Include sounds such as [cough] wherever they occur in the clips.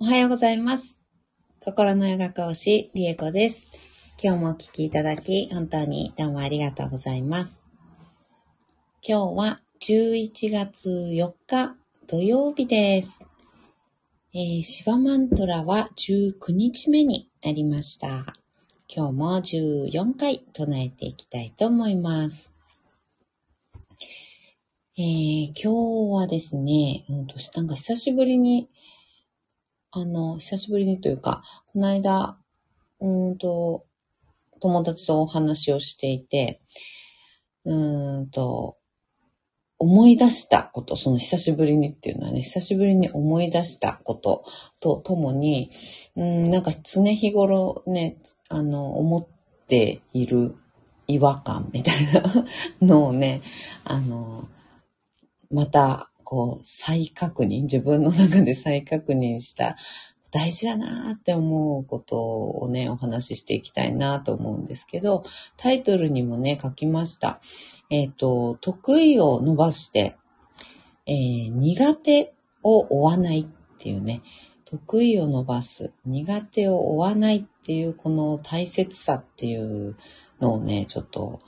おはようございます。心のヨガ講師、リエコです。今日もお聞きいただき、本当にどうもありがとうございます。今日は11月4日土曜日です。えー、シバマントラは19日目になりました。今日も14回唱えていきたいと思います。えー、今日はですね、うんと、なんか久しぶりにあの、久しぶりにというか、この間、うんと、友達とお話をしていて、うんと、思い出したこと、その久しぶりにっていうのはね、久しぶりに思い出したこととともに、うん、なんか常日頃ね、あの、思っている違和感みたいなのをね、あの、またこう、再確認、自分の中で再確認した、大事だなって思うことをね、お話ししていきたいなと思うんですけど、タイトルにもね、書きました。えっ、と、得意を伸ばして、えー苦手を追わないっていうね、得意を伸ばす、苦手を追わないっていうこの大切さっていうのをね、ちょっと、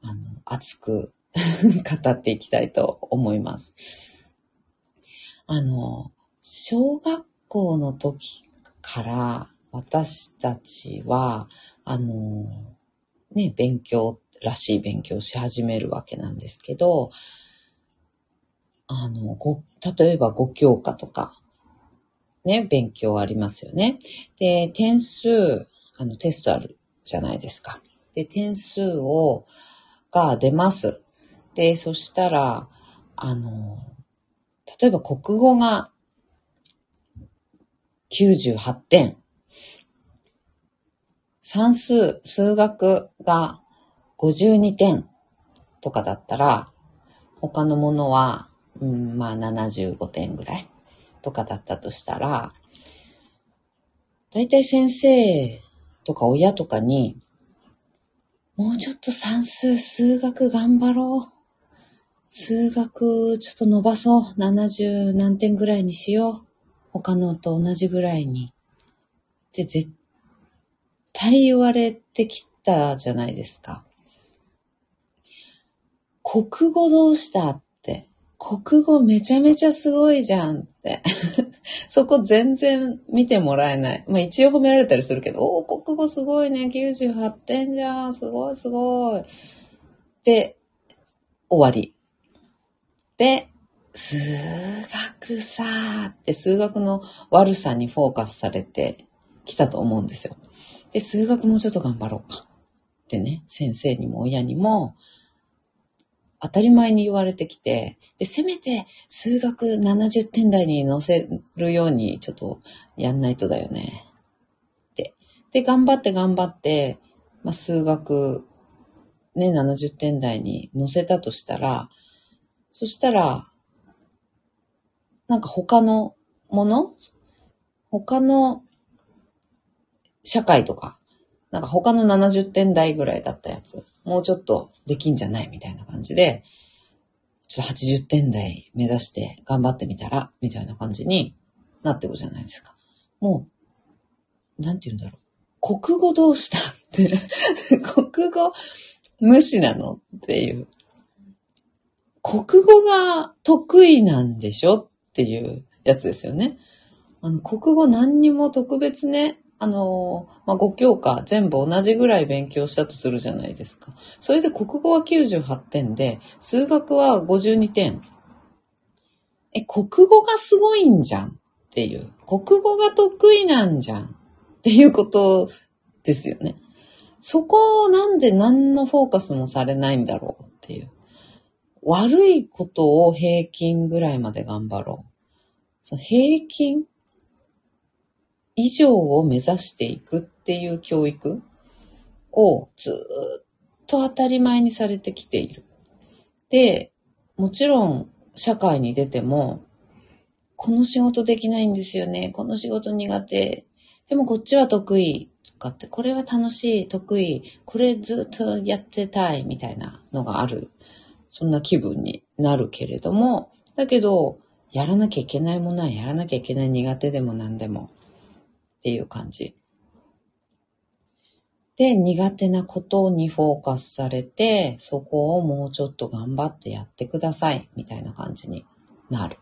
あの、熱く [laughs] 語っていきたいと思います。あの、小学校の時から私たちは、あの、ね、勉強らしい勉強し始めるわけなんですけど、あの、ご、例えば5教科とか、ね、勉強ありますよね。で、点数、あの、テストあるじゃないですか。で、点数を、が出ます。で、そしたら、あの、例えば国語が98点。算数、数学が52点とかだったら、他のものは、うん、まあ75点ぐらいとかだったとしたら、だいたい先生とか親とかに、もうちょっと算数、数学頑張ろう。数学ちょっと伸ばそう。70何点ぐらいにしよう。他のと同じぐらいに。って絶対言われてきたじゃないですか。国語どうしたって。国語めちゃめちゃすごいじゃんって。[laughs] そこ全然見てもらえない。まあ一応褒められたりするけど、おお、国語すごいね。98点じゃん。すごいすごい。で、終わり。で、数学さーって数学の悪さにフォーカスされてきたと思うんですよ。で、数学もうちょっと頑張ろうか。ってね、先生にも親にも当たり前に言われてきて、で、せめて数学70点台に乗せるようにちょっとやんないとだよね。って。で、頑張って頑張って、まあ、数学ね、70点台に乗せたとしたら、そしたら、なんか他のもの？他の社会とか、なんか他の70点台ぐらいだったやつ、もうちょっとできんじゃないみたいな感じで、ちょっと80点台目指して頑張ってみたら、みたいな感じになってくじゃないですか。もう、なんて言うんだろう。国語どうした？って、国語無視なの？っていう。国語が得意なんでしょっていうやつですよね。あの、国語何にも特別ね、あの、まあ、5教科全部同じぐらい勉強したとするじゃないですか。それで国語は98点で、数学は52点。え、国語がすごいんじゃんっていう。国語が得意なんじゃんっていうことですよね。そこをなんで何のフォーカスもされないんだろうっていう。悪いことを平均ぐらいまで頑張ろう。その平均以上を目指していくっていう教育をずっと当たり前にされてきている。で、もちろん社会に出ても、この仕事できないんですよね。この仕事苦手。でもこっちは得意とかって、これは楽しい、得意、これずっとやってたいみたいなのがある。そんな気分になるけれども、だけど、やらなきゃいけないものはやらなきゃいけない苦手でも何でもっていう感じ。で、苦手なことにフォーカスされて、そこをもうちょっと頑張ってやってください、みたいな感じになる。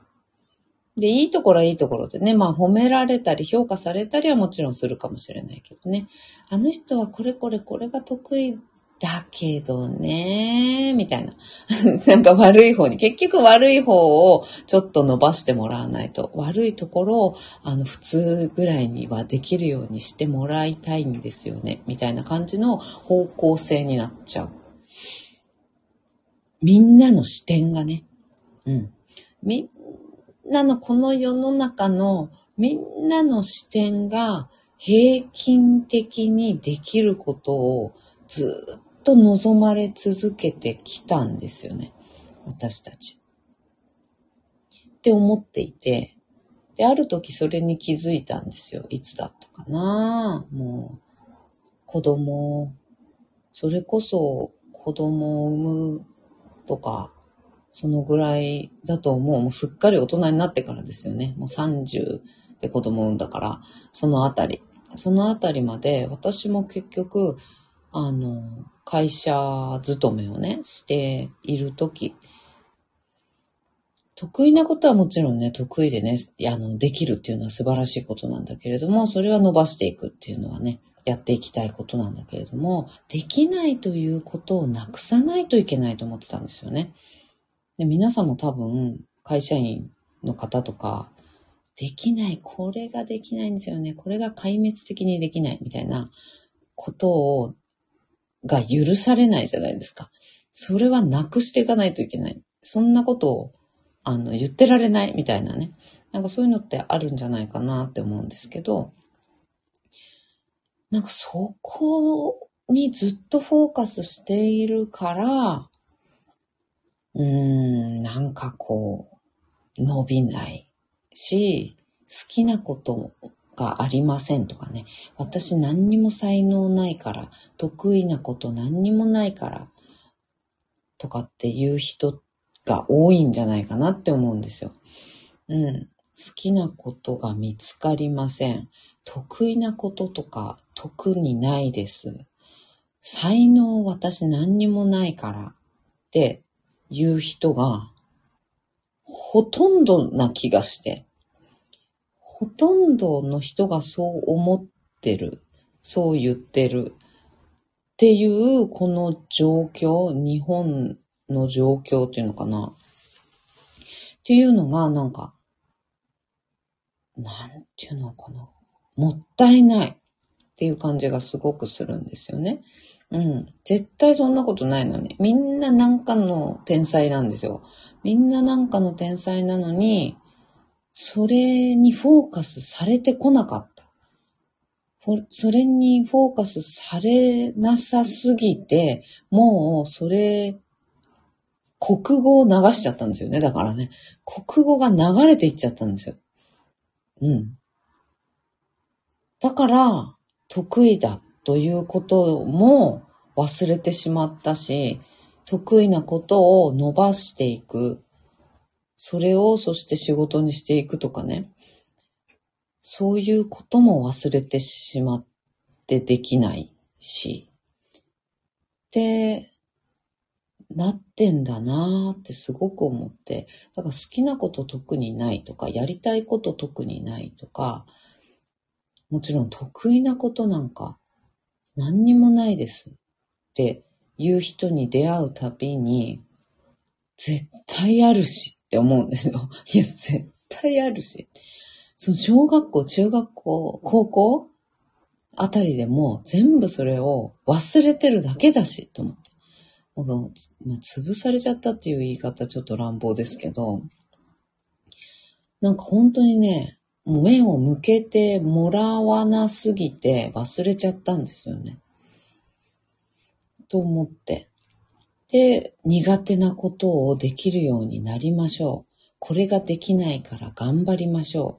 で、いいところはいいところでね、まあ褒められたり評価されたりはもちろんするかもしれないけどね。あの人はこれこれこれが得意だけどね、みたいな。[laughs] なんか悪い方に、結局悪い方をちょっと伸ばしてもらわないと、悪いところを、あの、普通ぐらいにはできるようにしてもらいたいんですよね、みたいな感じの方向性になっちゃう。みんなの視点がね、うん。みんなのこの世の中のみんなの視点が平均的にできることをずっと望まれ続けてきたんですよね。私たち。って思っていて、で、ある時それに気づいたんですよ。いつだったかな？もう、子供、それこそ子供を産むとか、そのぐらいだと思う。もうすっかり大人になってからですよね。もう30で子供を産んだから、そのあたり。そのあたりまで私も結局、あの、会社勤めをね、しているとき、得意なことはもちろんね、得意でね、あの、できるっていうのは素晴らしいことなんだけれども、それは伸ばしていくっていうのはね、やっていきたいことなんだけれども、できないということをなくさないといけないと思ってたんですよね。で皆さんも多分、会社員の方とか、できない、これができないんですよね。これが壊滅的にできないみたいなことをが許されないじゃないですか。それはなくしていかないといけない。そんなことを、あの、言ってられないみたいなね。なんかそういうのってあるんじゃないかなって思うんですけど、なんかそこにずっとフォーカスしているから、うーん、なんかこう、伸びないし、好きなことがありませんとかね。私何にも才能ないから、得意なこと何にもないから、とかっていう人が多いんじゃないかなって思うんですよ。うん。好きなことが見つかりません。得意なこととか特にないです。才能私何にもないからっていう人がほとんどな気がして。ほとんどの人がそう思ってる、そう言ってるっていうこの状況、日本の状況っていうのかな。っていうのがなんか、なんていうのかな。もったいないっていう感じがすごくするんですよね。うん。絶対そんなことないのに。みんななんかの天才なんですよ。みんななんかの天才なのに、それにフォーカスされてこなかった。それにフォーカスされなさすぎて、もうそれ、国語を流しちゃったんですよね。だからね、国語が流れていっちゃったんですよ。うん。だから、得意だということも忘れてしまったし、得意なことを伸ばしていくそれをそして仕事にしていくとかね。そういうことも忘れてしまってできないし。ってなってんだなーってすごく思って。だから好きなこと特にないとか、やりたいこと特にないとか、もちろん得意なことなんか何にもないですっていう人に出会うたびに、絶対あるしって思うんですよ。[laughs] いや、絶対あるし。その小学校、中学校、高校あたりでも全部それを忘れてるだけだし、と思って。もうまあ、潰されちゃったっていう言い方ちょっと乱暴ですけど、なんか本当にね、目を向けてもらわなすぎて忘れちゃったんですよね。と思って。で、苦手なことをできるようになりましょう。これができないから頑張りましょ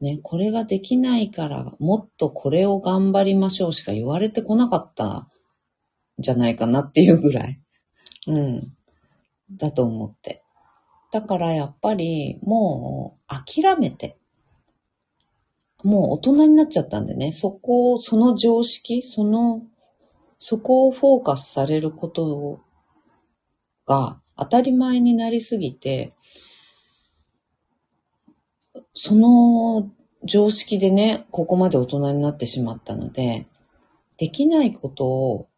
う。ね、これができないからもっとこれを頑張りましょうしか言われてこなかったんじゃないかなっていうぐらい。うん。だと思って。だからやっぱりもう諦めて、もう大人になっちゃったんでね、そこを、その常識、その、そこをフォーカスされることが当たり前になりすぎて、その常識でね、ここまで大人になってしまったので、できないことを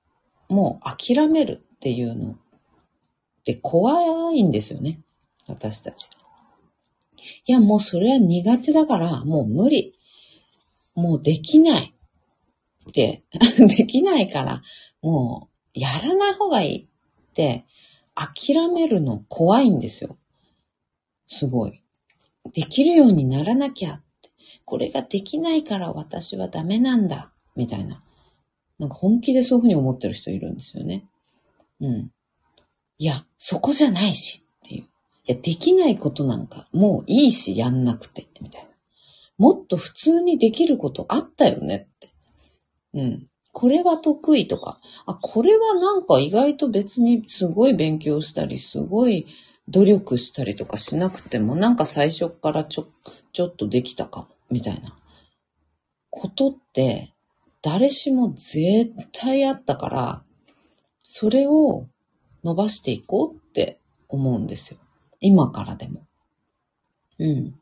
もう諦めるっていうのって怖いんですよね。私たち。いや、もうそれは苦手だから、もう無理。もうできないって、[laughs] できないから、もうやらない方がいいって諦めるの怖いんですよ。すごい。できるようにならなきゃって。これができないから私はダメなんだ。みたいな。なんか本気でそういうふうに思ってる人いるんですよね。うん。いや、そこじゃないしっていう。いや、できないことなんかもういいし、やんなくて。みたいな。もっと普通にできることあったよね。うん。これは得意とか、あ、これはなんか意外と別にすごい勉強したり、すごい努力したりとかしなくても、なんか最初からちょ、ちょっとできたかも、みたいなことって、誰しも絶対あったから、それを伸ばしていこうって思うんですよ。今からでも。うん。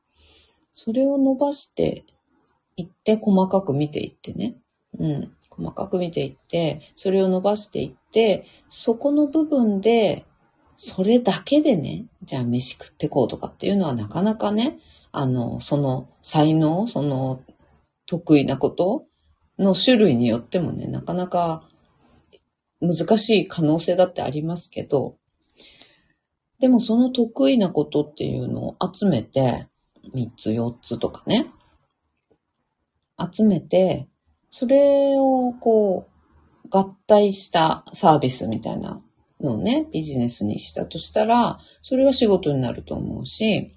それを伸ばしていって、細かく見ていってね。うん。細かく見ていって、それを伸ばしていって、そこの部分で、それだけでね、じゃあ飯食ってこうとかっていうのはなかなかね、あの、その才能、その得意なことの種類によってもね、なかなか難しい可能性だってありますけど、でもその得意なことっていうのを集めて、3つ4つとかね、集めて、それをこう、合体したサービスみたいなのをね、ビジネスにしたとしたら、それは仕事になると思うし、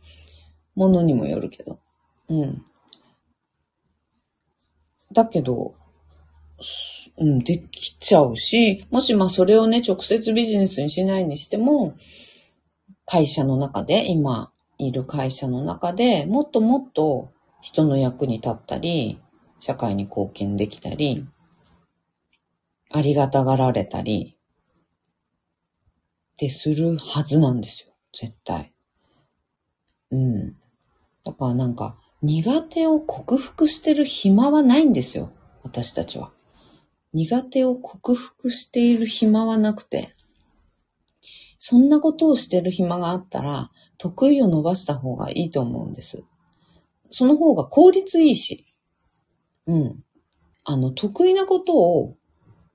ものにもよるけど。うん。だけど、うん、できちゃうし、もしまあそれをね、直接ビジネスにしないにしても、会社の中で今、いる会社の中でもっともっと人の役に立ったり、社会に貢献できたり、ありがたがられたり、ってするはずなんですよ。絶対。うん。だからなんか、苦手を克服してる暇はないんですよ。私たちは。苦手を克服している暇はなくて、そんなことをしてる暇があったら、得意を伸ばした方がいいと思うんです。その方が効率いいし、うん。あの、得意なことを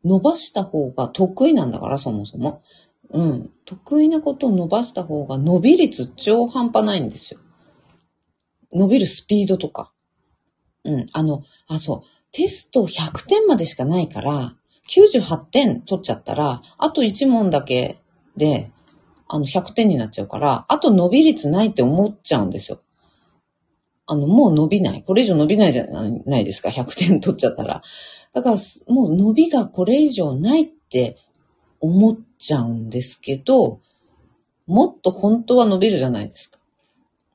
伸ばした方が得意なんだから、そもそも。うん。得意なことを伸ばした方が伸び率超半端ないんですよ。伸びるスピードとか。うん。あの、あ、そう。テスト100点までしかないから、98点取っちゃったら、あと1問だけで、あの、100点になっちゃうから、あと伸び率ないって思っちゃうんですよ。あの、もう伸びない。これ以上伸びないじゃないですか。100点取っちゃったら。だから、もう伸びがこれ以上ないって思っちゃうんですけど、もっと本当は伸びるじゃないですか。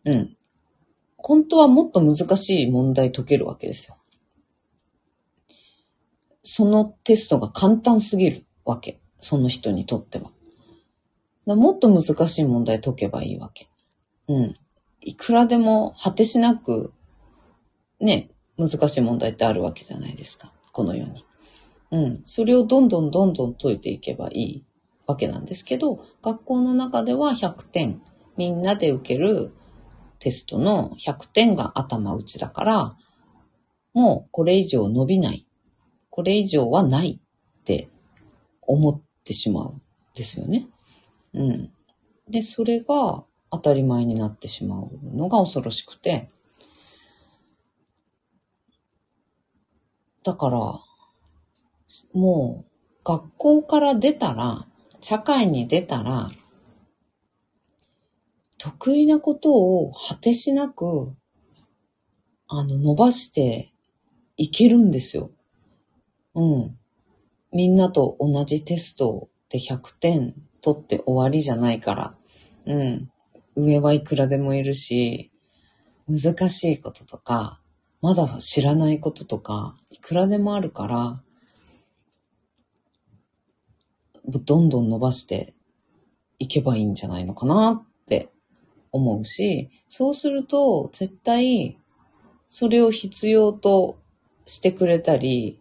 うん。本当はもっと難しい問題解けるわけですよ。そのテストが簡単すぎるわけ。その人にとっては。もっと難しい問題解けばいいわけ。うん。いくらでも果てしなく、ね、難しい問題ってあるわけじゃないですか。このように。うん。それをどんどんどんどん解いていけばいいわけなんですけど、学校の中では100点、みんなで受けるテストの100点が頭打ちだから、もうこれ以上伸びない。これ以上はないって思ってしまうんですよね。うん。で、それが当たり前になってしまうのが恐ろしくて、だから、もう学校から出たら、社会に出たら、得意なことを果てしなく、あの、伸ばしていけるんですよ。うん。みんなと同じテストで100点取って終わりじゃないから。うん。上はいくらでもいるし、難しいこととか、まだ知らないこととか、いくらでもあるから、どんどん伸ばしていけばいいんじゃないのかなって思うし、そうすると絶対それを必要としてくれたり、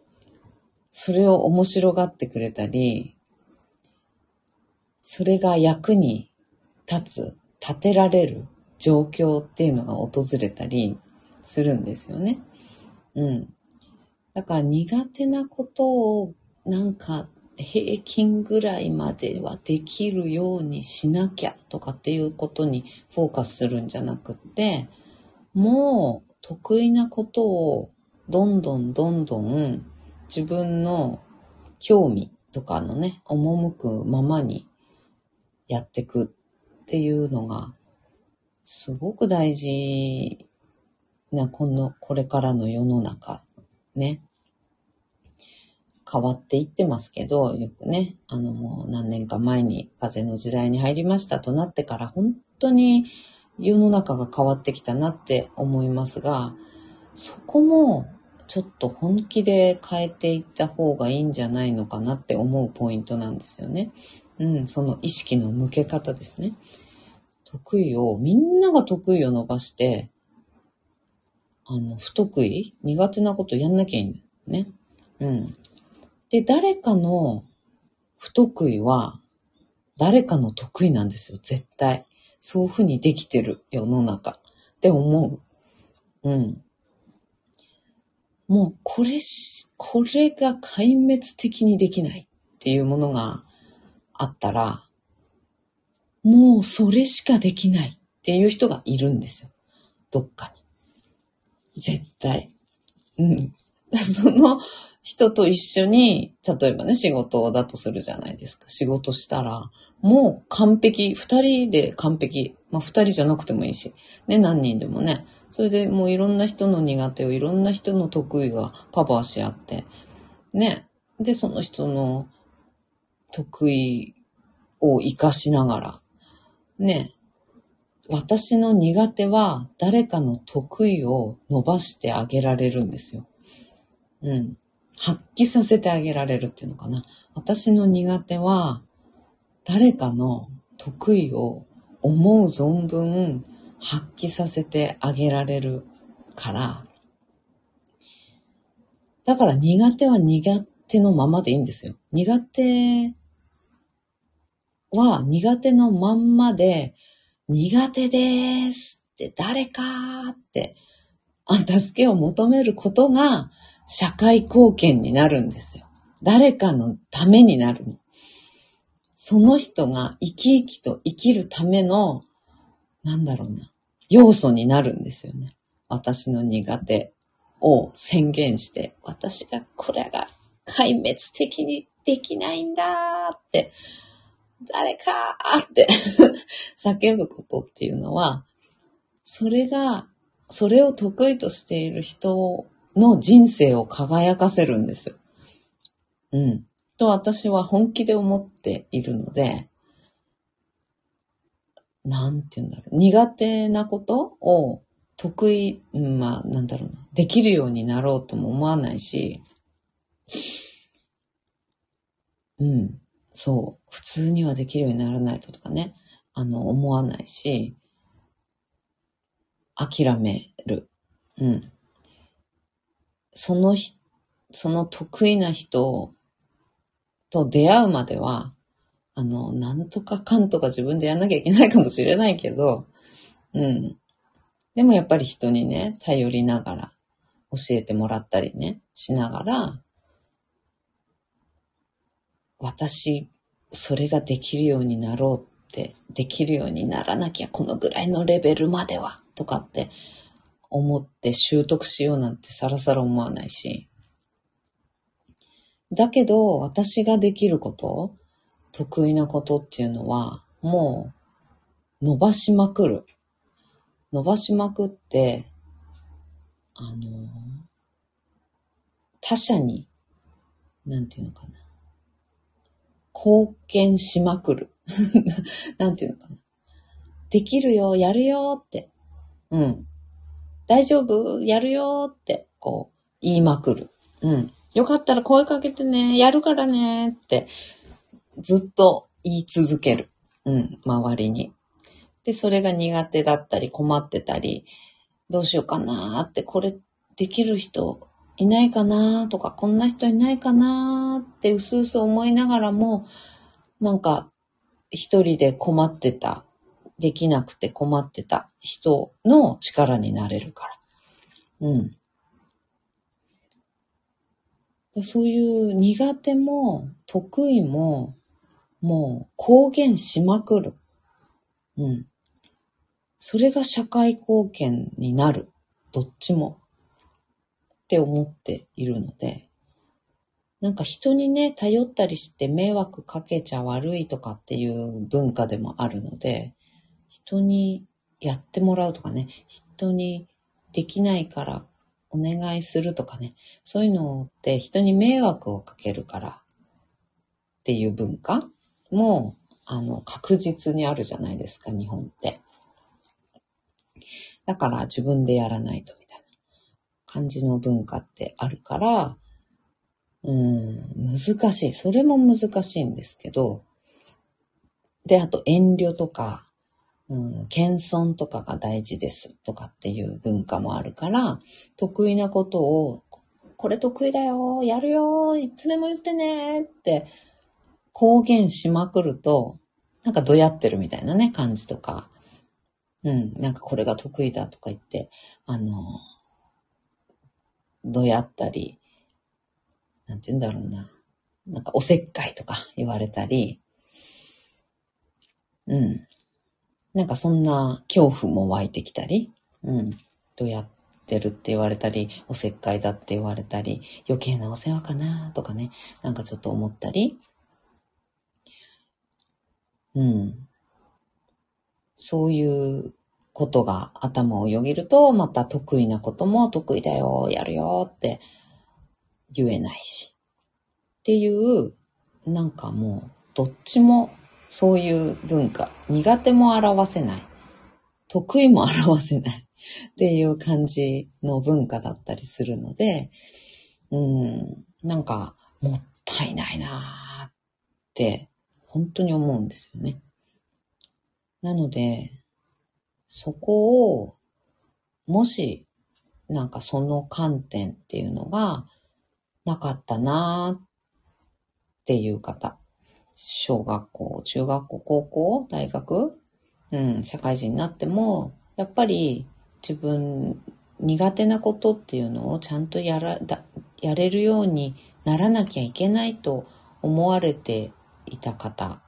それを面白がってくれたり、それが役に立つ、立てられる状況っていうのが訪れたりするんですよね。うん。だから苦手なことをなんか平均ぐらいまではできるようにしなきゃとかっていうことにフォーカスするんじゃなくって、もう得意なことをどんどんどんどん自分の興味とかのね、赴くままにやっていくっていうのが、すごく大事な、この、これからの世の中、ね。変わっていってますけど、よくね、あのもう何年か前に風の時代に入りましたとなってから本当に世の中が変わってきたなって思いますが、そこもちょっと本気で変えていった方がいいんじゃないのかなって思うポイントなんですよね。うん、その意識の向け方ですね。得意を、みんなが得意を伸ばして、あの、不得意苦手なことやんなきゃいいんだよね。うん。で、誰かの不得意は、誰かの得意なんですよ、絶対。そういうふうにできてる世の中って思う。うん。もうこれし、これが壊滅的にできないっていうものがあったら、もうそれしかできないっていう人がいるんですよ。どっかに。絶対。うん。[laughs] その人と一緒に、例えばね、仕事だとするじゃないですか。仕事したら、もう完璧、二人で完璧。まあ二人じゃなくてもいいし、ね、何人でもね。それでもういろんな人の苦手をいろんな人の得意がカバーし合って、ね。で、その人の得意を活かしながら、ね。私の苦手は誰かの得意を伸ばしてあげられるんですよ。うん。発揮させてあげられるっていうのかな。私の苦手は誰かの得意を思う存分発揮させてあげられるから、だから苦手は苦手のままでいいんですよ。苦手は苦手のまんまで、苦手ですって誰かって、あ助けを求めることが社会貢献になるんですよ。誰かのためになるの。その人が生き生きと生きるための、なんだろうな、要素になるんですよね。私の苦手を宣言して、私がこれが壊滅的にできないんだって、誰かーって [laughs] 叫ぶことっていうのは、それが、それを得意としている人の人生を輝かせるんですよ。うん。と私は本気で思っているので、なんて言うんだろう。苦手なことを得意、まあ、なんだろうな。できるようになろうとも思わないし、うん。そう。普通にはできるようにならないととかね。あの、思わないし、諦める。うん。そのひ、その得意な人と出会うまでは、あの、なんとかかんとか自分でやんなきゃいけないかもしれないけど、うん。でもやっぱり人にね、頼りながら、教えてもらったりね、しながら、私、それができるようになろうって、できるようにならなきゃこのぐらいのレベルまでは、とかって思って習得しようなんてさらさら思わないし、だけど、私ができること、得意なことっていうのは、もう、伸ばしまくる。伸ばしまくって、あの、他者に、なんていうのかな。貢献しまくる。[laughs] なんていうのかな。できるよ、やるよって。うん。大丈夫？やるよって、こう、言いまくる。うん。よかったら声かけてね、やるからねって、ずっと言い続ける。うん、周りに。で、それが苦手だったり困ってたり、どうしようかなって、これできる人いないかなとか、こんな人いないかなってうすうす思いながらも、なんか一人で困ってた、できなくて困ってた人の力になれるから。うん。そういう苦手も得意ももう公言しまくる。うん。それが社会貢献になる。どっちも。って思っているので、なんか人にね、頼ったりして迷惑かけちゃ悪いとかっていう文化でもあるので、人にやってもらうとかね、人にできないからお願いするとかね、そういうのって人に迷惑をかけるからっていう文化も、あの、確実にあるじゃないですか、日本って。だから自分でやらないと感じの文化ってあるから、うん、難しい。それも難しいんですけど、で、あと遠慮とか、うん、謙遜とかが大事ですとかっていう文化もあるから、得意なことを、これ得意だよ、やるよ、いつでも言ってねって公言しまくると、なんかどやってるみたいなね、感じとか、うん、なんかこれが得意だとか言って、あの、どやったり、なんて言うんだろうな。なんかおせっかいとか言われたり、うん。なんかそんな恐怖も湧いてきたり、うん。どうやってるって言われたり、おせっかいだって言われたり、余計なお世話かなとかね、なんかちょっと思ったり、うん。そういうことが頭をよぎると、また得意なことも得意だよ、やるよって言えないし。っていう、なんかもう、どっちもそういう文化、苦手も表せない、得意も表せないっていう感じの文化だったりするので、うん、なんかもったいないなーって本当に思うんですよね。なので、そこを、もし、なんかその観点っていうのがなかったなーっていう方、小学校、中学校、高校、大学、うん、社会人になっても、やっぱり自分苦手なことっていうのをちゃんとやら、だやれるようにならなきゃいけないと思われていた方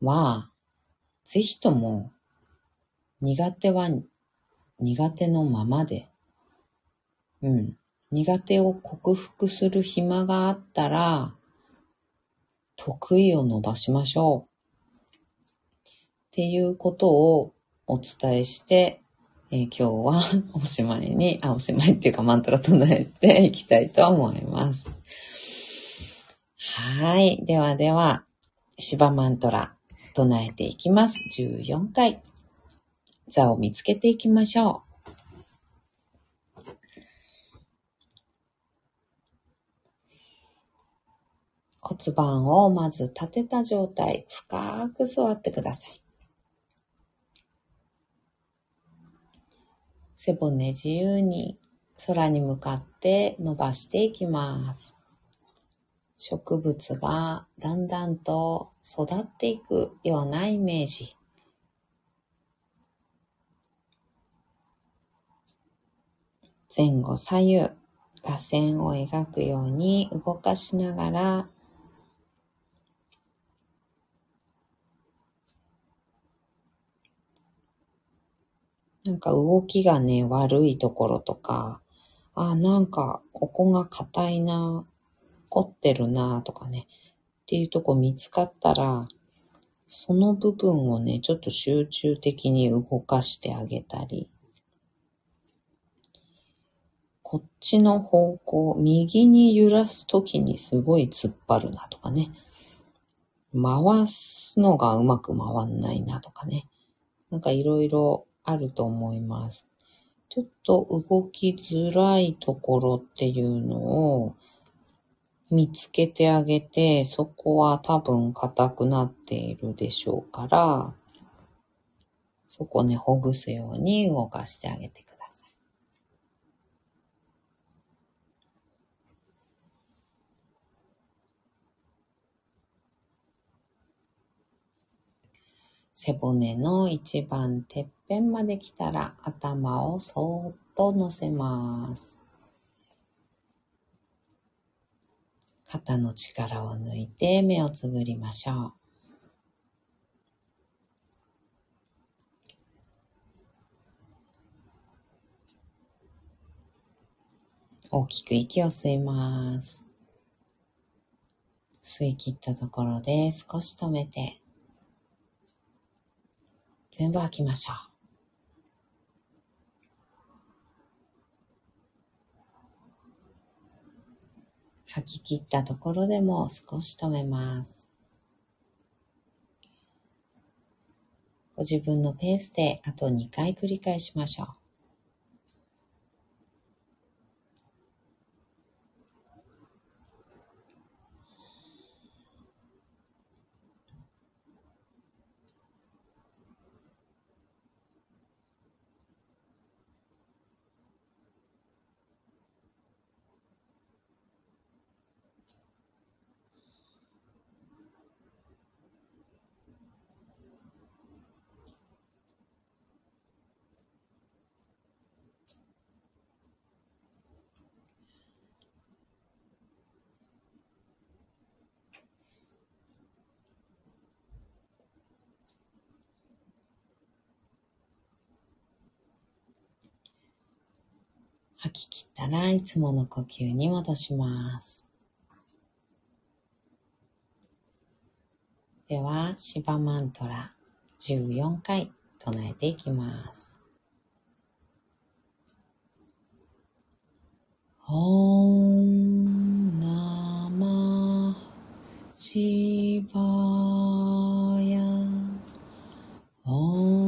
は、ぜひとも苦手は苦手のままで、うん、苦手を克服する暇があったら、得意を伸ばしましょう。っていうことをお伝えして、えー、今日は [laughs] おしまいに、あ、おしまいっていうかマントラ唱えていきたいと思います。はい。ではでは、芝マントラ唱えていきます。14回。座を見つけていきましょう。骨盤をまず立てた状態、深く座ってください。背骨自由に空に向かって伸ばしていきます。植物がだんだんと育っていくようなイメージ。前後左右、螺旋を描くように動かしながら、なんか動きがね、悪いところとか、あ、なんかここが硬いな、凝ってるなとかね、っていうとこ見つかったら、その部分をね、ちょっと集中的に動かしてあげたり、こっちの方向、右に揺らすときにすごい突っ張るなとかね、回すのがうまく回んないなとかね、なんかいろいろあると思います。ちょっと動きづらいところっていうのを見つけてあげて、そこは多分硬くなっているでしょうから、そこね、ほぐすように動かしてあげてください。背骨の一番てっぺんまで来たら頭をそーっと乗せます。肩の力を抜いて目をつぶりましょう。大きく息を吸います。吸い切ったところで少し止めて、全部吐きましょう。吐き切ったところでも少し止めます。ご自分のペースであと2回繰り返しましょう。吐き切ったらいつもの呼吸に戻します。では、シバマントラ14回唱えていきます。オンナマシバヤオン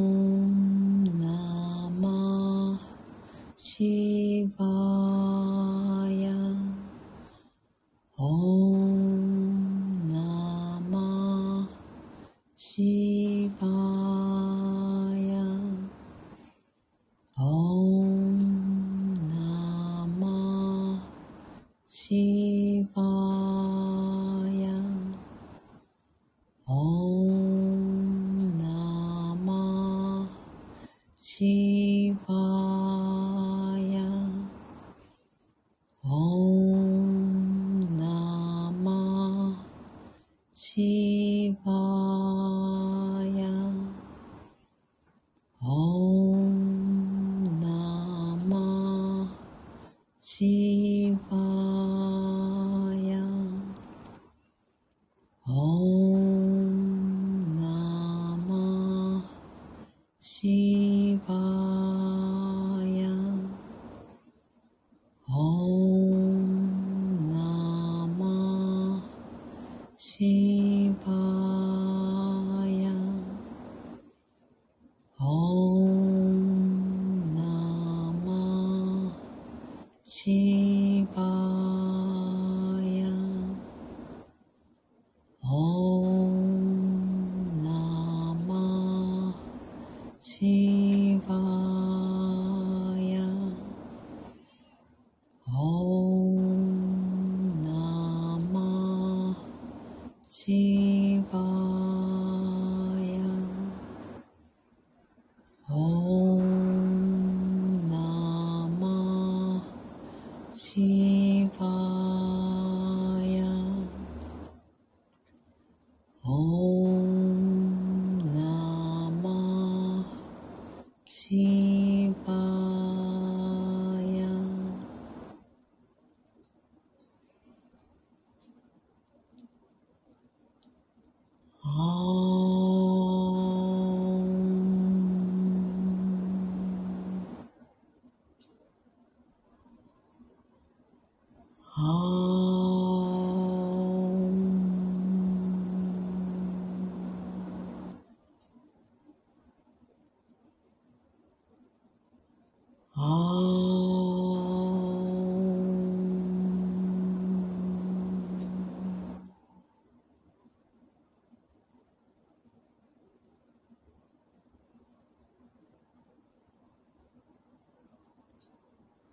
Bye.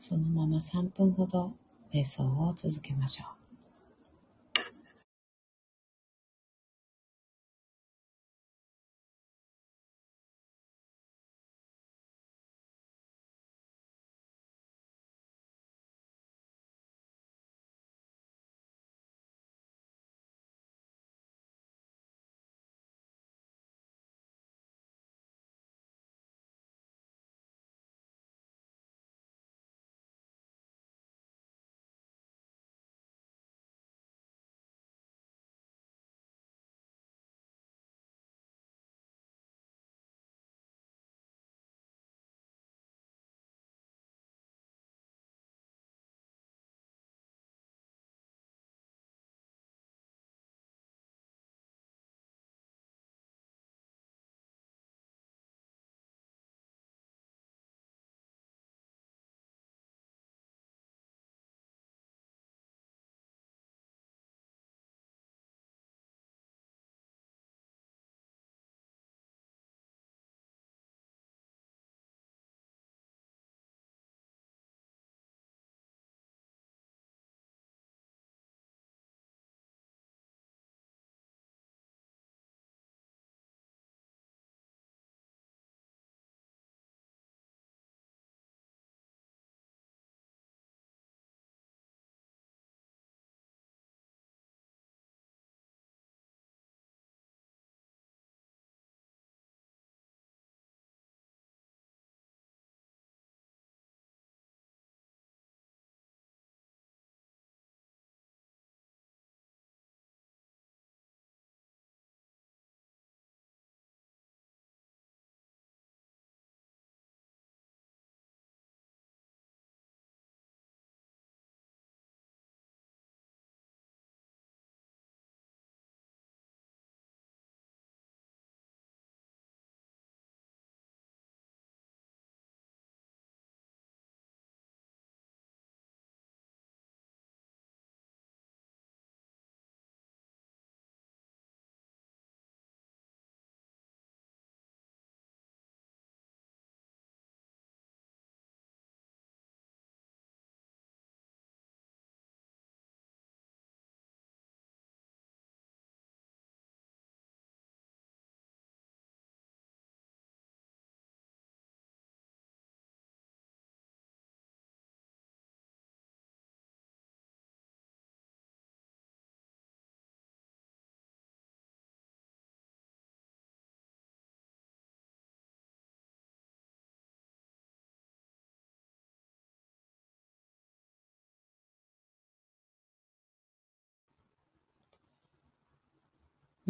そのまま3分ほど瞑想を続けましょう。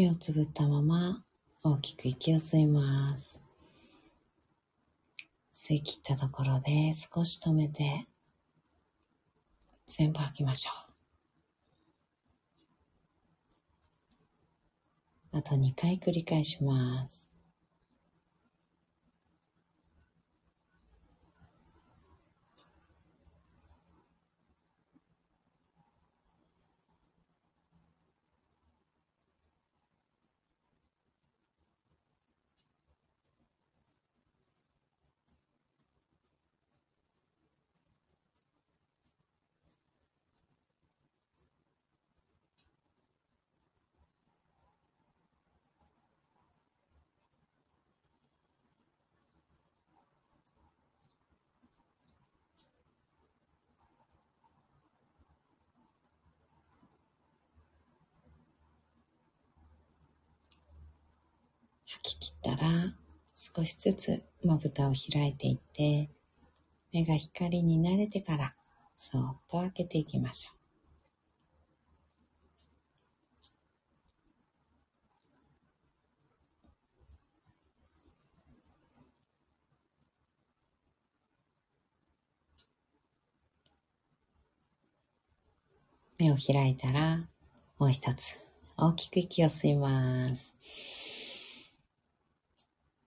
目をつぶったまま大きく息を吸います。吸い切ったところで少し止めて全部吐きましょう。あと2回繰り返します。吐き切ったら少しずつまぶたを開いていって目が光に慣れてからそっと開けていきましょう。目を開いたらもう一つ大きく息を吸います。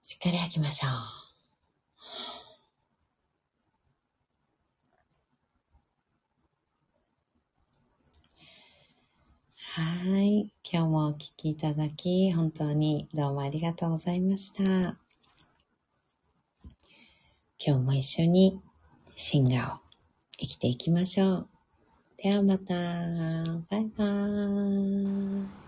しっかり吐きましょう。はい。今日もお聴きいただき、本当にどうもありがとうございました。今日も一緒にシンガを生きていきましょう。ではまた。バイバーイ。